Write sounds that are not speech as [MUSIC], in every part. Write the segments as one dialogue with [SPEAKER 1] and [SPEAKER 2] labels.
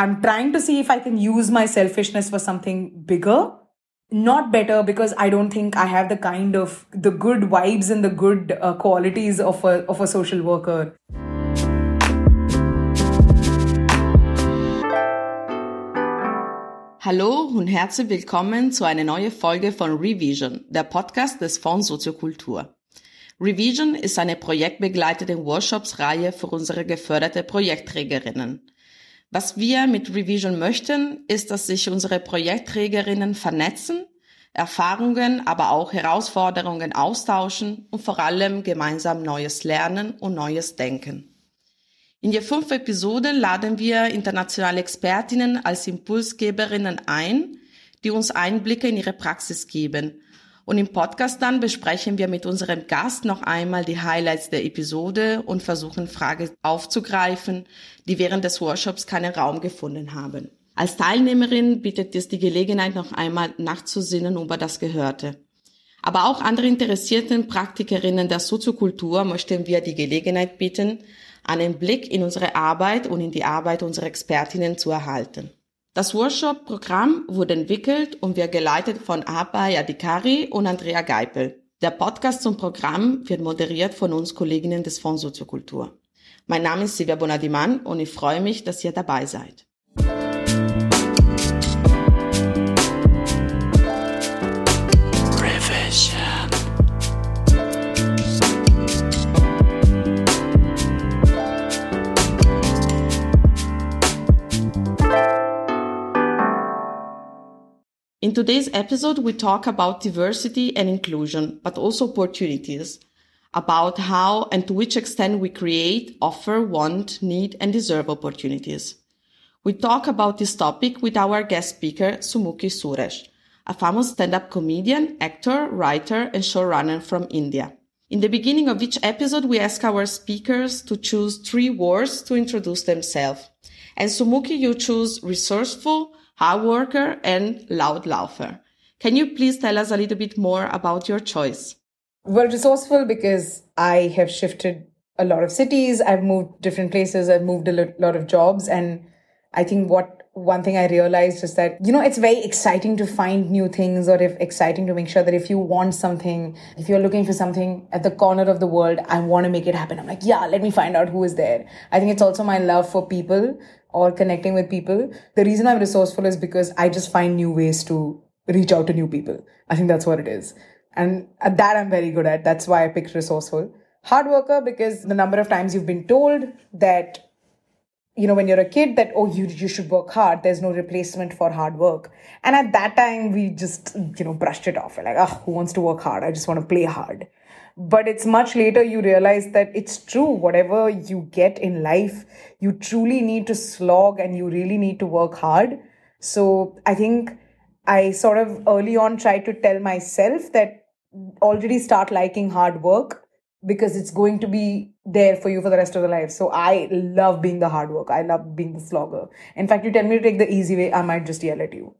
[SPEAKER 1] I'm trying to see if I can use my selfishness for something bigger. Not better because I don't think I have the kind of the good vibes and the good uh, qualities of a of a social worker.
[SPEAKER 2] Hallo und herzlich willkommen zu einer neuen Folge von Revision, der Podcast des Fonds Soziokultur. Revision ist eine projektbegleitete Workshops-Reihe für unsere geförderte Projektträgerinnen. Was wir mit Revision möchten, ist, dass sich unsere Projektträgerinnen vernetzen, Erfahrungen, aber auch Herausforderungen austauschen und vor allem gemeinsam Neues lernen und Neues denken. In der fünf Episoden laden wir internationale Expertinnen als Impulsgeberinnen ein, die uns Einblicke in ihre Praxis geben und im Podcast dann besprechen wir mit unserem Gast noch einmal die Highlights der Episode und versuchen Fragen aufzugreifen, die während des Workshops keinen Raum gefunden haben. Als Teilnehmerin bietet es die Gelegenheit, noch einmal nachzusinnen über das Gehörte. Aber auch andere interessierten Praktikerinnen der Soziokultur möchten wir die Gelegenheit bieten, einen Blick in unsere Arbeit und in die Arbeit unserer Expertinnen zu erhalten. Das Workshop-Programm wurde entwickelt und wird geleitet von Abay Adikari und Andrea Geipel. Der Podcast zum Programm wird moderiert von uns Kolleginnen des Fonds Soziokultur. Mein Name ist Silvia Bonadiman und ich freue mich, dass ihr dabei seid. In today's episode, we talk about diversity and inclusion, but also opportunities, about how and to which extent we create, offer, want, need, and deserve opportunities. We talk about this topic with our guest speaker, Sumukhi Suresh, a famous stand-up comedian, actor, writer, and showrunner from India. In the beginning of each episode, we ask our speakers to choose three words to introduce themselves. And Sumukhi, you choose resourceful, hard worker, and loud laugher. Can you please tell us a little bit more about your choice?
[SPEAKER 1] Well, resourceful because I have shifted a lot of cities. I've moved different places. I've moved a lot of jobs. And I think what one thing I realized is that, you know, it's very exciting to find new things or if exciting to make sure that if you want something, if you're looking for something at the corner of the world, I want to make it happen. I'm like, yeah, let me find out who is there. I think it's also my love for people or connecting with people. The reason I'm resourceful is because I just find new ways to reach out to new people. I think that's what it is. And that I'm very good at. That's why I picked resourceful. Hard worker because the number of times you've been told that you know when you're a kid that oh you you should work hard there's no replacement for hard work. And at that time we just you know brushed it off. We're like oh who wants to work hard? I just want to play hard. But it's much later you realize that it's true. Whatever you get in life you truly need to slog and you really need to work hard. So i think i sort of early on tried to tell myself that already start liking hard work because it's going to be there for you for the rest of the life. So I love being the hard worker. I love being the slogger. In fact, you tell me to take the easy way, I might just yell at you.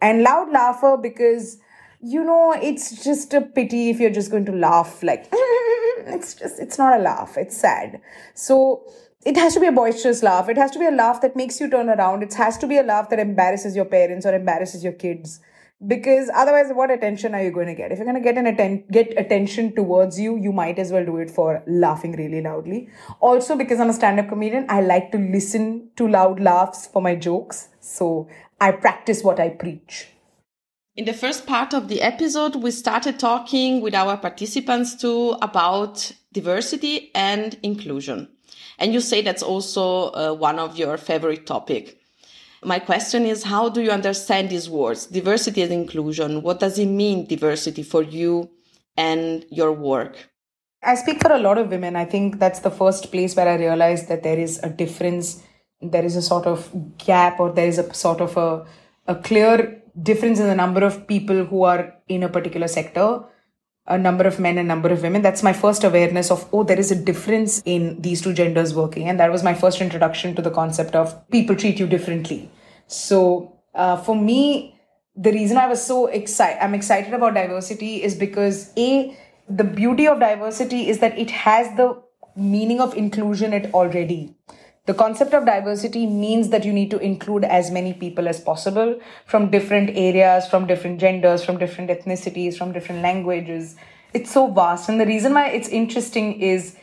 [SPEAKER 1] And loud laugher because you know it's just a pity if you're just going to laugh like [LAUGHS] it's just it's not a laugh. It's sad. So it has to be a boisterous laugh. It has to be a laugh that makes you turn around. It has to be a laugh that embarrasses your parents or embarrasses your kids because otherwise what attention are you going to get? If you're going to get an atten- get attention towards you you might as well do it for laughing really loudly. Also because i'm a stand-up comedian i like to listen to loud laughs for my jokes. So i practice what i preach.
[SPEAKER 2] In the first part of the episode we started talking with our participants too about diversity and inclusion. And you say that's also uh, one of your favorite topic my question is, how do you understand these words, diversity and inclusion? What does it mean, diversity, for you and your work?
[SPEAKER 1] I speak for a lot of women. I think that's the first place where I realized that there is a difference, there is a sort of gap, or there is a sort of a, a clear difference in the number of people who are in a particular sector a number of men and number of women that's my first awareness of oh there is a difference in these two genders working and that was my first introduction to the concept of people treat you differently so uh, for me the reason i was so excited i'm excited about diversity is because a the beauty of diversity is that it has the meaning of inclusion it already the concept of diversity means that you need to include as many people as possible from different areas, from different genders, from different ethnicities, from different languages. It's so vast. And the reason why it's interesting is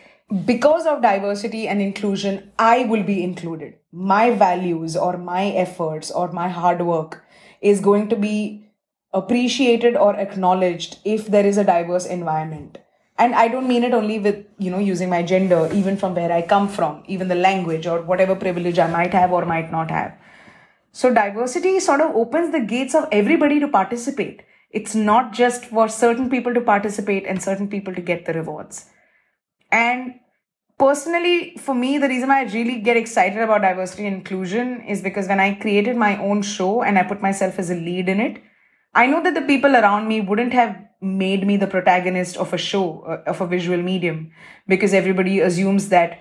[SPEAKER 1] because of diversity and inclusion, I will be included. My values or my efforts or my hard work is going to be appreciated or acknowledged if there is a diverse environment. And i don't mean it only with you know using my gender even from where i come from even the language or whatever privilege i might have or might not have. So diversity sort of opens the gates of everybody to participate. It's not just for certain people to participate and certain people to get the rewards. And personally for me the reason i really get excited about diversity and inclusion is because when i created my own show and i put myself as a lead in it I know that the people around me wouldn't have made me the protagonist of a show, uh, of a visual medium, because everybody assumes that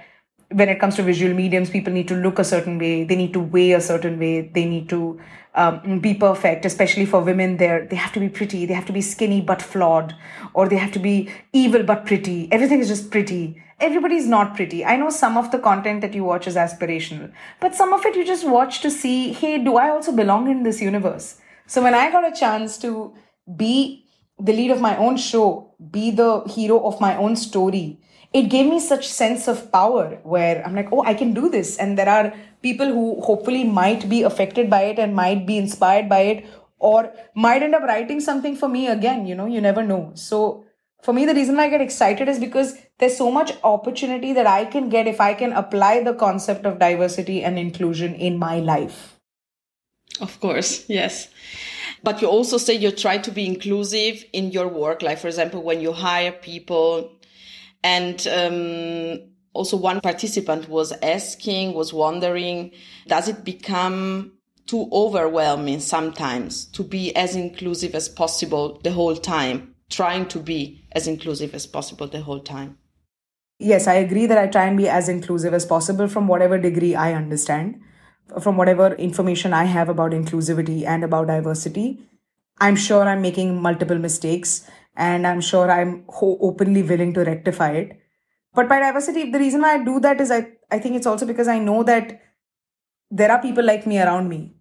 [SPEAKER 1] when it comes to visual mediums, people need to look a certain way, they need to weigh a certain way, they need to um, be perfect, especially for women. There, they have to be pretty, they have to be skinny but flawed, or they have to be evil but pretty. Everything is just pretty. Everybody's not pretty. I know some of the content that you watch is aspirational, but some of it you just watch to see, hey, do I also belong in this universe? So when I got a chance to be the lead of my own show, be the hero of my own story, it gave me such sense of power where I'm like, oh, I can do this. And there are people who hopefully might be affected by it and might be inspired by it or might end up writing something for me again. You know, you never know. So for me, the reason I get excited is because there's so much opportunity that I can get if I can apply the concept of diversity and inclusion in my life.
[SPEAKER 2] Of course, yes. But you also say you try to be inclusive in your work, like for example, when you hire people. And um, also, one participant was asking, was wondering, does it become too overwhelming sometimes to be as inclusive as possible the whole time, trying to be as inclusive as possible the whole time?
[SPEAKER 1] Yes, I agree that I try and be as inclusive as possible from whatever degree I understand from whatever information I have about inclusivity and about diversity, I'm sure I'm making multiple mistakes and I'm sure I'm ho- openly willing to rectify it. But by diversity, the reason why I do that is I, I think it's also because I know that there are people like me around me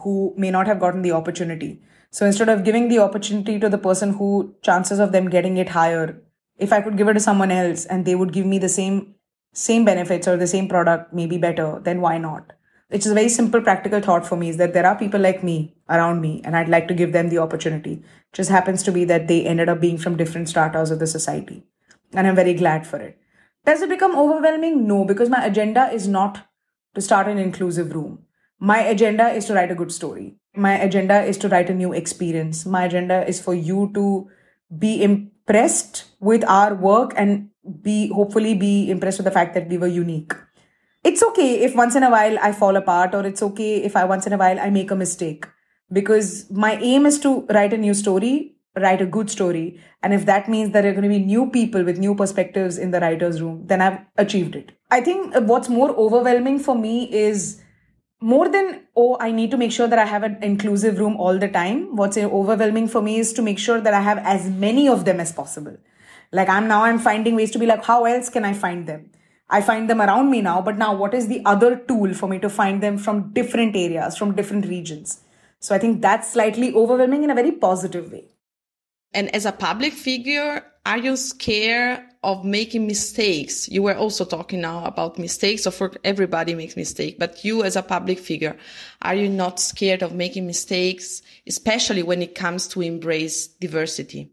[SPEAKER 1] who may not have gotten the opportunity. So instead of giving the opportunity to the person who chances of them getting it higher, if I could give it to someone else and they would give me the same same benefits or the same product, maybe better, then why not? which is a very simple practical thought for me is that there are people like me around me and i'd like to give them the opportunity. It just happens to be that they ended up being from different stratas of the society and i'm very glad for it. Does it become overwhelming? No because my agenda is not to start an inclusive room. My agenda is to write a good story my agenda is to write a new experience my agenda is for you to be impressed with our work and be hopefully be impressed with the fact that we were unique it's okay if once in a while I fall apart, or it's okay if I once in a while I make a mistake. Because my aim is to write a new story, write a good story. And if that means that there are going to be new people with new perspectives in the writer's room, then I've achieved it. I think what's more overwhelming for me is more than, oh, I need to make sure that I have an inclusive room all the time. What's overwhelming for me is to make sure that I have as many of them as possible. Like I'm now, I'm finding ways to be like, how else can I find them? I find them around me now, but now what is the other tool for me to find them from different areas, from different regions? So I think that's slightly overwhelming in a very positive way.
[SPEAKER 2] And as a public figure, are you scared of making mistakes? You were also talking now about mistakes. So for everybody makes mistake, but you as a public figure, are you not scared of making mistakes, especially when it comes to embrace diversity?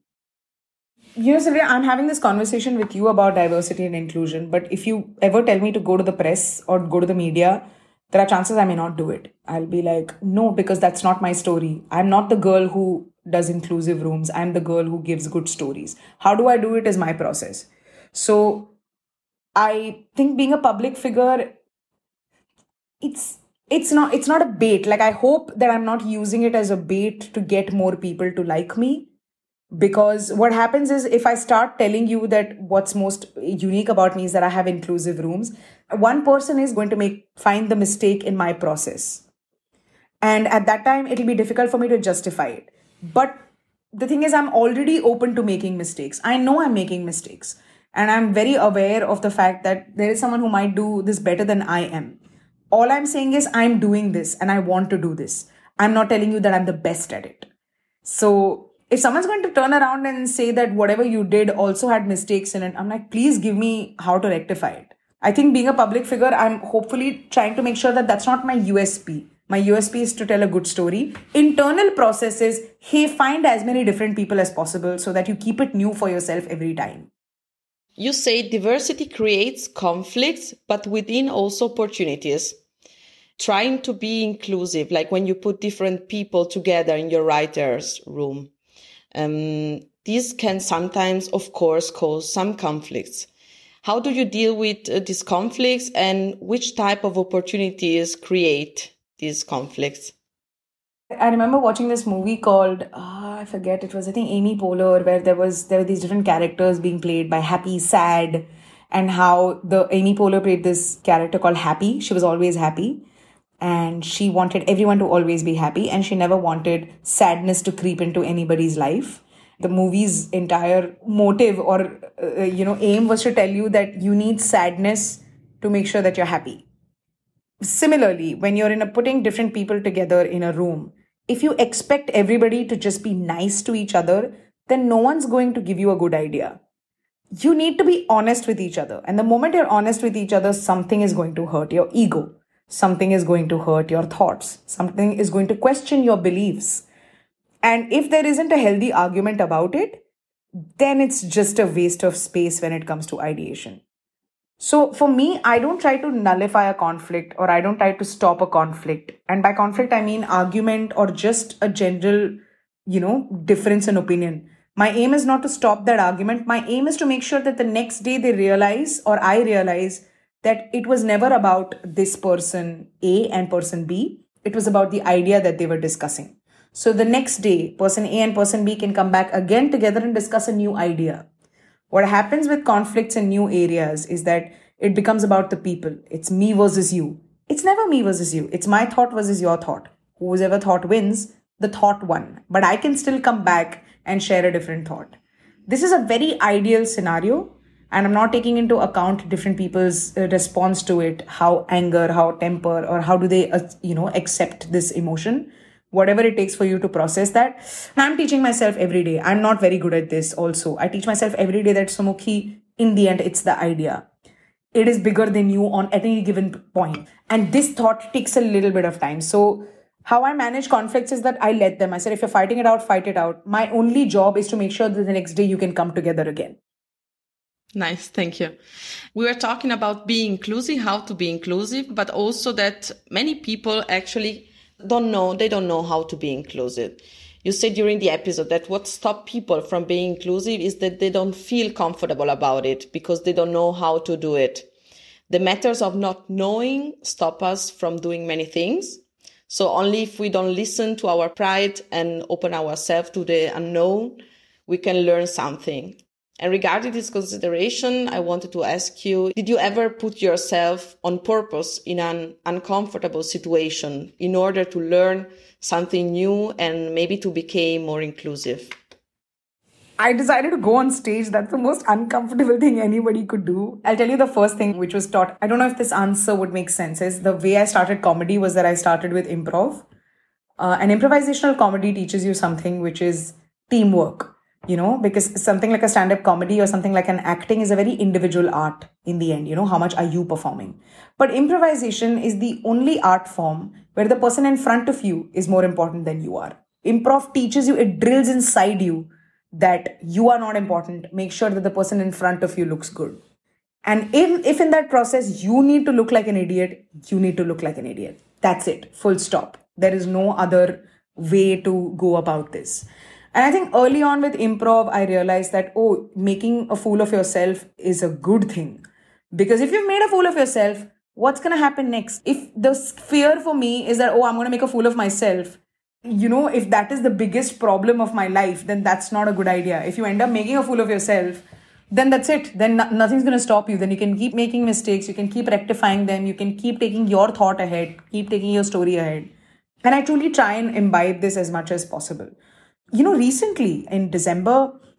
[SPEAKER 1] you know, Silvia, I'm having this conversation with you about diversity and inclusion, but if you ever tell me to go to the press or go to the media, there are chances I may not do it. I'll be like, no, because that's not my story. I'm not the girl who does inclusive rooms. I'm the girl who gives good stories. How do I do it is my process. So I think being a public figure, it's it's not it's not a bait. Like I hope that I'm not using it as a bait to get more people to like me. Because what happens is if i start telling you that what's most unique about me is that i have inclusive rooms one person is going to make find the mistake in my process. And at that time it'll be difficult for me to justify it. But the thing is i'm already open to making mistakes. I know i'm making mistakes and i'm very aware of the fact that there is someone who might do this better than i am All I'm saying is I'm doing this and I want to do this. I'm not telling you that I'm the best at it. So if someone's going to turn around and say that whatever you did also had mistakes in it, I'm like, please give me how to rectify it. I think being a public figure, I'm hopefully trying to make sure that that's not my USP. My USP is to tell a good story. Internal processes, hey, find as many different people as possible so that you keep it new for yourself every time.
[SPEAKER 2] You say diversity creates conflicts, but within also opportunities. Trying to be inclusive, like when you put different people together in your writer's room. Um, this can sometimes, of course, cause some conflicts. How do you deal with uh, these conflicts and which type of opportunities create these conflicts?
[SPEAKER 1] I remember watching this movie called uh, I forget it was I think Amy Poehler where there was there were these different characters being played by Happy, Sad, and how the Amy Poehler played this character called Happy. She was always happy, and she wanted everyone to always be happy, and she never wanted sadness to creep into anybody's life. The movie's entire motive or uh, you know aim was to tell you that you need sadness to make sure that you're happy similarly when you're in a putting different people together in a room if you expect everybody to just be nice to each other then no one's going to give you a good idea. You need to be honest with each other. And the moment you're honest with each other something is going to hurt your ego. Something is going to hurt your thoughts. Something is going to question your beliefs. And if there isn't a healthy argument about it then it's just a waste of space when it comes to ideation so for me, I don't try to nullify a conflict or I don't try to stop a conflict. And by conflict, I mean argument or just a general, you know, difference in opinion. My aim is not to stop that argument. My aim is to make sure that the next day they realize or I realize that it was never about this person A and person B. It was about the idea that they were discussing. So the next day, person A and person B can come back again together and discuss a new idea. What happens with conflicts in new areas is that it becomes about the people. It's me versus you. It's never me versus you. It's my thought versus your thought. Whoever thought wins, the thought won. But I can still come back and share a different thought. This is a very ideal scenario. And I'm not taking into account different people's uh, response to it, how anger, how temper, or how do they, uh, you know, accept this emotion whatever it takes for you to process that. I'm teaching myself every day. I'm not very good at this also. I teach myself every day that Sumukhi, in the end, it's the idea. It is bigger than you on any given point. And this thought takes a little bit of time. So how I manage conflicts is that I let them. I said, if you're fighting it out, fight it out. My only job is to make sure that the next day you can come together again.
[SPEAKER 2] Nice, thank you. We were talking about being inclusive, how to be inclusive, but also that many people actually don't know, they don't know how to be inclusive. You said during the episode that what stops people from being inclusive is that they don't feel comfortable about it because they don't know how to do it. The matters of not knowing stop us from doing many things. So only if we don't listen to our pride and open ourselves to the unknown, we can learn something. And regarding this consideration, I wanted to ask you, did you ever put yourself on purpose in an uncomfortable situation in order to learn something new and maybe to become more inclusive?
[SPEAKER 1] I decided to go on stage. That's the most uncomfortable thing anybody could do. I'll tell you the first thing which was taught. I don't know if this answer would make sense. Is the way I started comedy was that I started with improv. Uh, and improvisational comedy teaches you something which is teamwork you know because something like a stand up comedy or something like an acting is a very individual art in the end you know how much are you performing? But improvisation is the only art form where the person in front of you is more important than you are. Improv teaches you it drills inside you that you are not important. Make sure that the person in front of you looks good. And if, if in that process you need to look like an idiot you need to look like an idiot. That's it. Full stop. There is no other way to go about this and I think early on with improv, I realized that, oh, making a fool of yourself is a good thing. Because if you've made a fool of yourself, what's going to happen next? If the fear for me is that, oh, I'm going to make a fool of myself, you know, if that is the biggest problem of my life, then that's not a good idea. If you end up making a fool of yourself, then that's it. Then no- nothing's going to stop you. Then you can keep making mistakes. You can keep rectifying them. You can keep taking your thought ahead, keep taking your story ahead. And I truly try and imbibe this as much as possible you know, recently in December,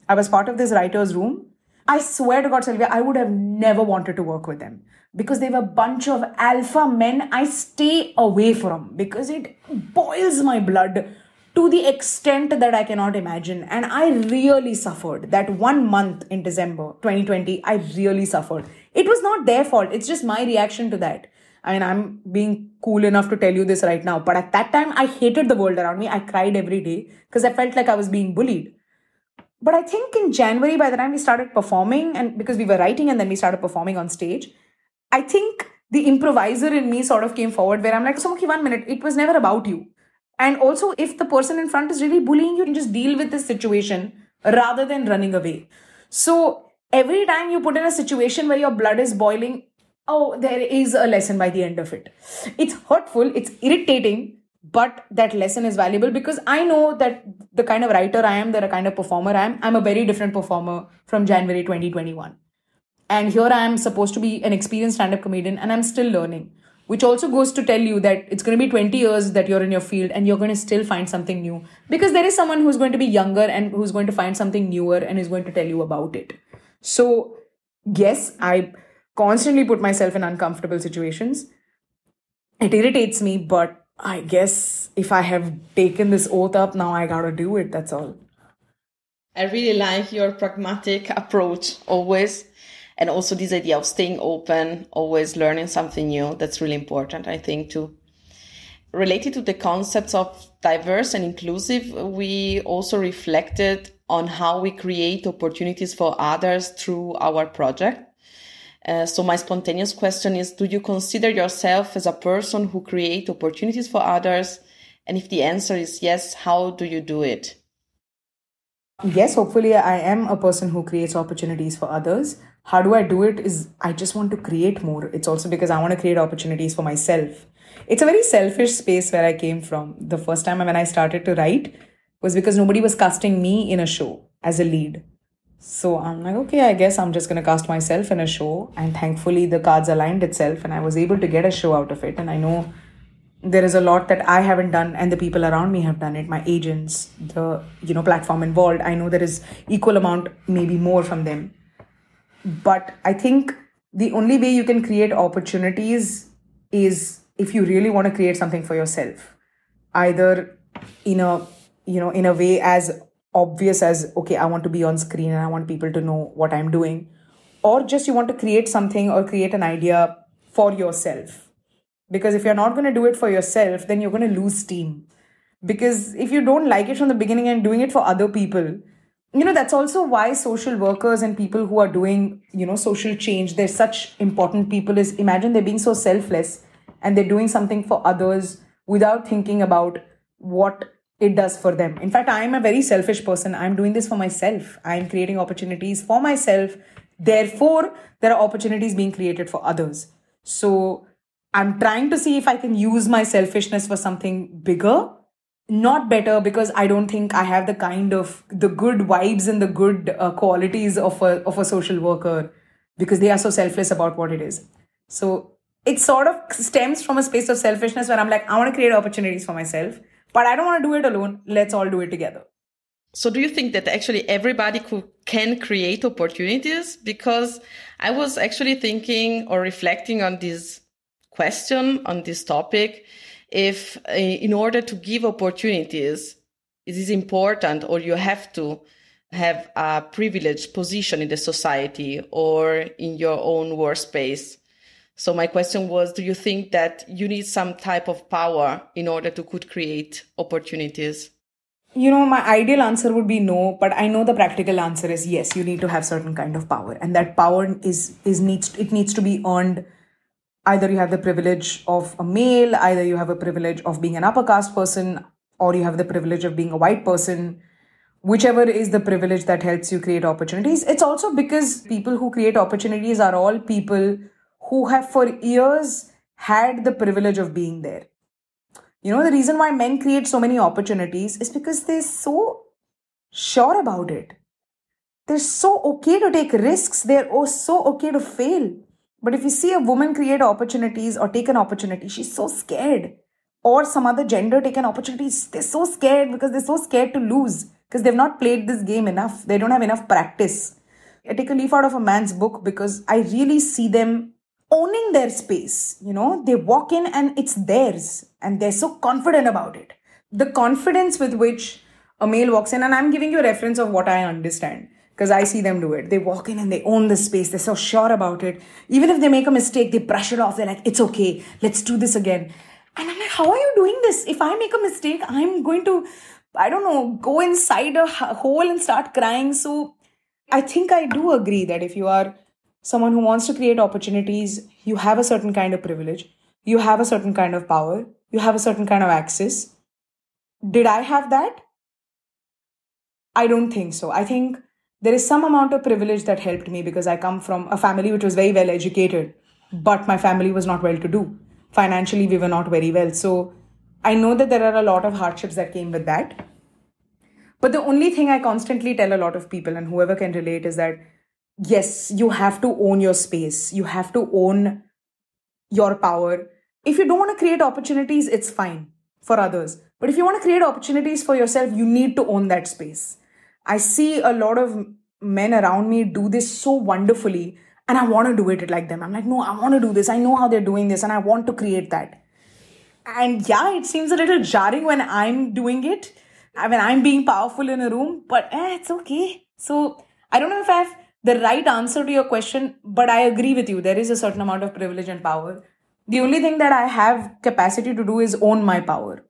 [SPEAKER 1] I was part of this writer's room. I swear to God, Silvia, I would have never wanted to work with them. because they have a bunch of alpha men I stay away from because it boils my blood to the extent that I cannot imagine. And I really suffered that one month in December 2020. I really suffered. It was not their fault. It's just my reaction to that. I mean, I'm being cool enough to tell you this right now. But at that time, I hated the world around me. I cried every day because I felt like I was being bullied. But I think in January, by the time we started performing, and because we were writing and then we started performing on stage, I think the improviser in me sort of came forward where I'm like, so okay, one minute, it was never about you. And also, if the person in front is really bullying you, you just deal with this situation rather than running away. So every time you put in a situation where your blood is boiling, oh, there is a lesson by the end of it. It's hurtful, it's irritating, but that lesson is valuable because I know that the kind of writer I am, the kind of performer I am, I'm a very different performer from January 2021. And here I am supposed to be an experienced stand up comedian and I'm still learning, which also goes to tell you that it's going to be 20 years that you're in your field and you're going to still find something new because there is someone who's going to be younger and who's going to find something newer and is going to tell you about it. So, yes, I constantly put myself in uncomfortable situations. It irritates me, but I guess if I have taken this oath up, now I gotta do it. That's all.
[SPEAKER 2] I really like your pragmatic approach always. And also this idea of staying open, always learning something new. That's really important, I think, too. Related to the concepts of diverse and inclusive, we also reflected on how we create opportunities for others through our project. Uh, so my spontaneous question is, do you consider yourself as a person who create opportunities for others? And if the answer is yes, how do you do it?
[SPEAKER 1] Yes, hopefully I am a person who creates opportunities for others. How do I do it is I just want to create more. It's also because I want to create opportunities for myself. It's a very selfish space where I came from. The first time when I started to write was because nobody was casting me in a show as a lead. So I'm like, okay, I guess I'm just going to cast myself in a show. And thankfully, the cards aligned itself, and I was able to get a show out of it. And I know there is a lot that I haven't done, and the people around me have done it. My agents, the you know platform involved. I know there is equal amount, maybe more from them. But I think the only way you can create opportunities is if you really want to create something for yourself, either in a you know in a way as obvious as okay i want to be on screen and i want people to know what i'm doing. Or just you want to create something or create an idea for yourself. Because if you're not going to do it for yourself then you're going to lose steam. Because if you don't like it from the beginning and doing it for other people you know that's also why social workers and people who are doing you know social change they're such important people is imagine they're being so selfless and they're doing something for others without thinking about what it does for them. In fact, I am a very selfish person. I'm doing this for myself. I'm creating opportunities for myself. Therefore, there are opportunities being created for others. So I'm trying to see if I can use my selfishness for something bigger, not better, because I don't think I have the kind of the good vibes and the good uh, qualities of a of a social worker because they are so selfless about what it is. So it sort of stems from a space of selfishness where I'm like, I want to create opportunities for myself but I don't want to do it alone. Let's all do it together.
[SPEAKER 2] So do you think that actually everybody could, can create opportunities? Because I was actually thinking or reflecting on this question, on this topic, if uh, in order to give opportunities, it is important or you have to have a privileged position in the society or in your own workspace so my question was, do you think that you need some type of power in order to could create opportunities?
[SPEAKER 1] You know, my ideal answer would be no, but I know the practical answer is yes, you need to have certain kind of power. And that power is is needs it needs to be earned. Either you have the privilege of a male, either you have a privilege of being an upper caste person, or you have the privilege of being a white person whichever is the privilege that helps you create opportunities. It's also because people who create opportunities are all people who have for years had the privilege of being there. You know, the reason why men create so many opportunities is because they're so sure about it. They're so okay to take risks. They're oh, so okay to fail. But if you see a woman create opportunities or take an opportunity, she's so scared. Or some other gender take an opportunity, they're so scared because they're so scared to lose because they've not played this game enough. They don't have enough practice. I take a leaf out of a man's book because I really see them owning their space. You know, they walk in and it's theirs and they're so confident about it. The confidence with which a male walks in, and I'm giving you a reference of what I understand because I see them do it. They walk in and they own the space. They're so sure about it. Even if they make a mistake, they brush it off. They're like, it's okay. Let's do this again. And I'm like, how are you doing this? If I make a mistake, I'm going to, I don't know, go inside a hole and start crying. So I think I do agree that if you are someone who wants to create opportunities, you have a certain kind of privilege, you have a certain kind of power, you have a certain kind of access. Did I have that? I don't think so. I think there is some amount of privilege that helped me because I come from a family which was very well educated, but my family was not well to do. Financially, we were not very well. So I know that there are a lot of hardships that came with that. But the only thing I constantly tell a lot of people, and whoever can relate, is that yes, you have to own your space. You have to own your power. If you don't want to create opportunities, it's fine for others. But if you want to create opportunities for yourself, you need to own that space. I see a lot of men around me do this so wonderfully, and I want to do it like them. I'm like, no, I want to do this. I know how they're doing this, and I want to create that. And yeah, it seems a little jarring when I'm doing it, I mean, I'm being powerful in a room, but eh, it's okay. So I don't know if I have the right answer to your question, but I agree with you. There is a certain amount of privilege and power. The only thing that I have capacity to do is own my power,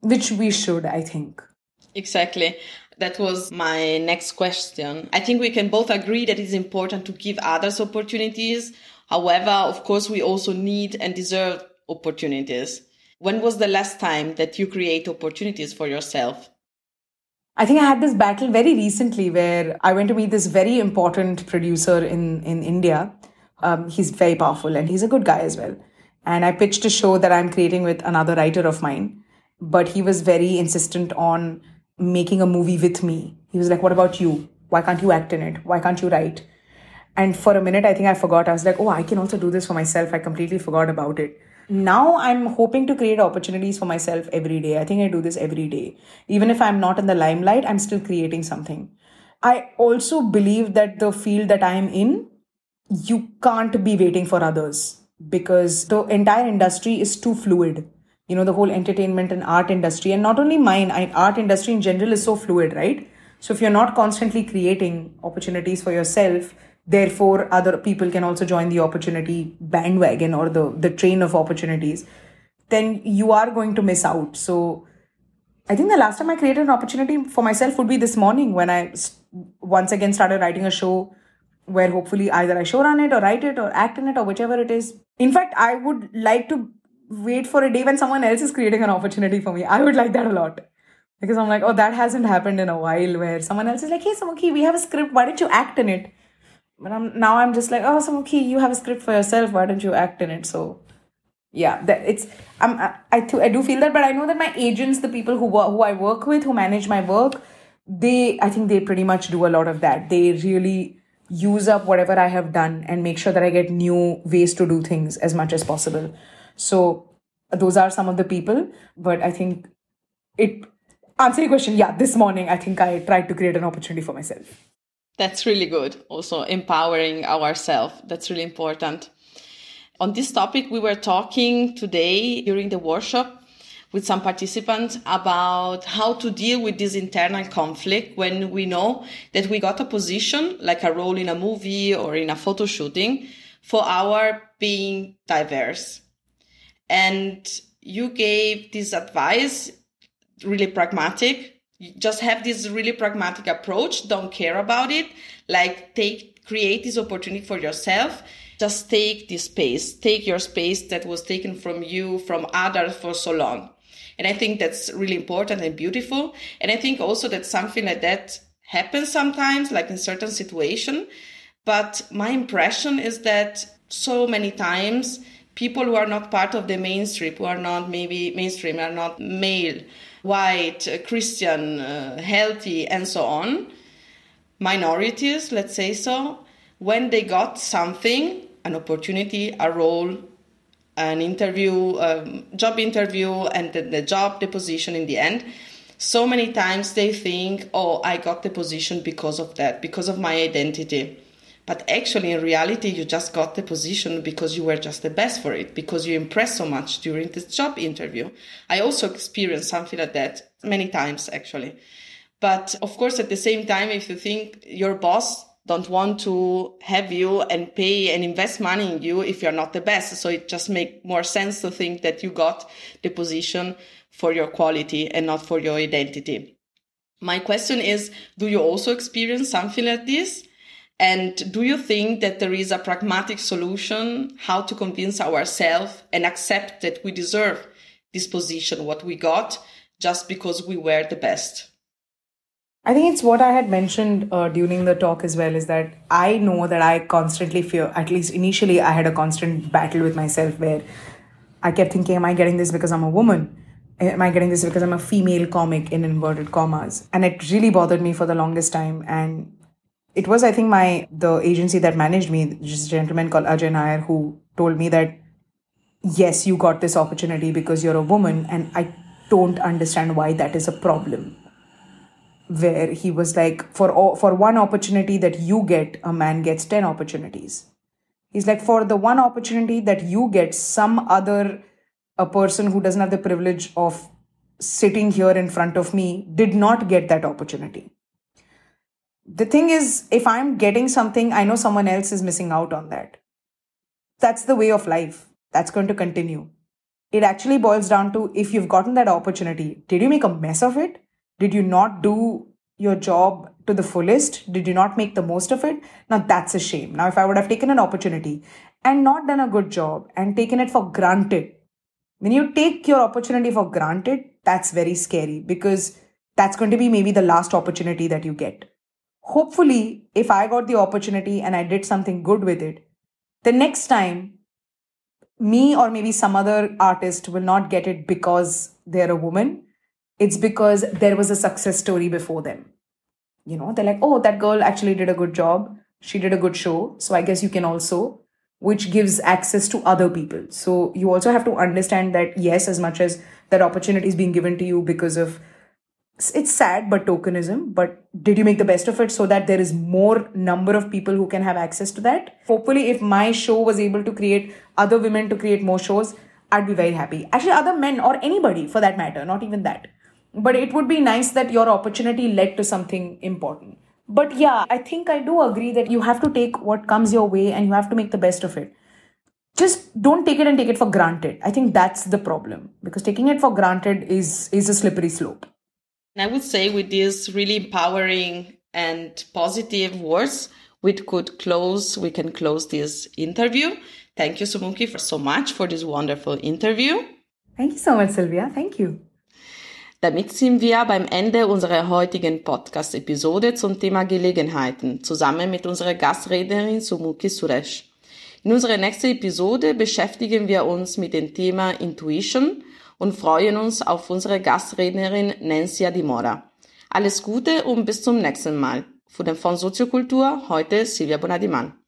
[SPEAKER 1] which we should, I think.
[SPEAKER 2] Exactly. That was my next question. I think we can both agree that it's important to give others opportunities. However, of course, we also need and deserve opportunities. When was the last time that you create opportunities for yourself?
[SPEAKER 1] I think I had this battle very recently where I went to meet this very important producer in, in India. Um, he's very powerful and he's a good guy as well. And I pitched a show that I'm creating with another writer of mine. But he was very insistent on making a movie with me. He was like, What about you? Why can't you act in it? Why can't you write? And for a minute, I think I forgot. I was like, Oh, I can also do this for myself. I completely forgot about it now i'm hoping to create opportunities for myself every day. I think i do this every day. Even if i'm not in the limelight i'm still creating something. I also believe that the field that i'm in you can't be waiting for others because the entire industry is too fluid. You know the whole entertainment and art industry and not only mine I, art industry in general is so fluid right? So if you're not constantly creating opportunities for yourself therefore other people can also join the opportunity bandwagon or the the train of opportunities. Then you are going to miss out. So i think the last time i created an opportunity for myself would be this morning when i once again started writing a show where hopefully either i show run it or write it or act in it or whichever it is. In fact i would like to wait for a day when someone else is creating an opportunity for me. I would like that a lot. Because i'm like oh that hasn't happened in a while where someone else is like hey Sumukhi, we have a script. Why don't you act in it but I'm now I'm just like, oh, Sumukhi, you have a script for yourself. Why don't you act in it? So, yeah, that it's I'm I I, th- I do feel that, but I know that my agents, the people who who I work with, who manage my work, they I think they pretty much do a lot of that. They really use up whatever I have done and make sure that I get new ways to do things as much as possible. So those are some of the people, but I think it answer your question. Yeah, this morning I think I tried to create an opportunity for myself.
[SPEAKER 2] That's really good. Also empowering ourselves. That's really important. On this topic, we were talking today during the workshop with some participants about how to deal with this internal conflict when we know that we got a position, like a role in a movie or in a photo shooting for our being diverse. And you gave this advice really pragmatic just have this really pragmatic approach don't care about it. Like take create this opportunity for yourself. Just take this space. Take your space that was taken from you from others for so long. And i think that's really important and beautiful. And i think also that something like that happens sometimes like in certain situation. But my impression is that so many times people who are not part of the mainstream who are not maybe mainstream are not male white, uh, Christian, uh, healthy, and so on, minorities, let's say so, when they got something, an opportunity, a role, an interview, um, job interview, and the, the job, the position in the end, so many times they think, oh, I got the position because of that, because of my identity. But actually, in reality, you just got the position because you were just the best for it, because you impressed so much during this job interview. I also experienced something like that many times, actually. But of course, at the same time, if you think your boss don't want to have you and pay and invest money in you if you're not the best. So it just make more sense to think that you got the position for your quality and not for your identity. My question is, do you also experience something like this? And do you think that there is a pragmatic solution how to convince ourselves and accept that we deserve this position, what we got, just because we were the best?
[SPEAKER 1] I think it's what I had mentioned uh, during the talk as well is that I know that I constantly fear, at least initially, I had a constant battle with myself where I kept thinking, Am I getting this because I'm a woman? Am I getting this because I'm a female comic in inverted commas? And it really bothered me for the longest time. And it was i think my the agency that managed me a gentleman called ajay nair who told me that yes you got this opportunity because you're a woman and i don't understand why that is a problem. Where he was like for for one opportunity that you get a man gets 10 opportunities. He's like for the one opportunity that you get some other a person who doesn't have the privilege of sitting here in front of me did not get that opportunity the thing is, if I'm getting something, I know someone else is missing out on that. That's the way of life. That's going to continue. It actually boils down to if you've gotten that opportunity, did you make a mess of it? Did you not do your job to the fullest? Did you not make the most of it? Now that's a shame. Now, if I would have taken an opportunity and not done a good job and taken it for granted, when you take your opportunity for granted, that's very scary because that's going to be maybe the last opportunity that you get hopefully, if I got the opportunity and I did something good with it, the next time, me or maybe some other artist will not get it because they're a woman. It's because there was a success story before them. You know, they're like, oh, that girl actually did a good job. She did a good show. So I guess you can also, which gives access to other people. So you also have to understand that, yes, as much as that opportunity is being given to you because of it's sad but tokenism but did you make the best of it so that there is more number of people who can have access to that? Hopefully if my show was able to create other women to create more shows i'd be very happy. Actually other men or anybody for that matter not even that. But it would be nice that your opportunity led to something important. But yeah i think i do agree that you have to take what comes your way and you have to make the best of it. Just don't take it and take it for granted. I think that's the problem. Because taking it for granted is is a slippery slope
[SPEAKER 2] and I would say with these really empowering and positive words, we could close, we can close this interview. Thank you, Sumukhi, for so much for this wonderful interview.
[SPEAKER 1] Thank you so much, Silvia. Thank you.
[SPEAKER 2] Damit sind wir beim Ende unserer heutigen Podcast-Episode zum Thema Gelegenheiten, zusammen mit unserer Gastrednerin Sumukhi Suresh. In unserer nächsten Episode beschäftigen wir uns mit dem Thema Intuition und freuen uns auf unsere Gastrednerin Nancy Dimora. Alles Gute und bis zum nächsten Mal. Für den Fonds Soziokultur heute Silvia Bonadiman.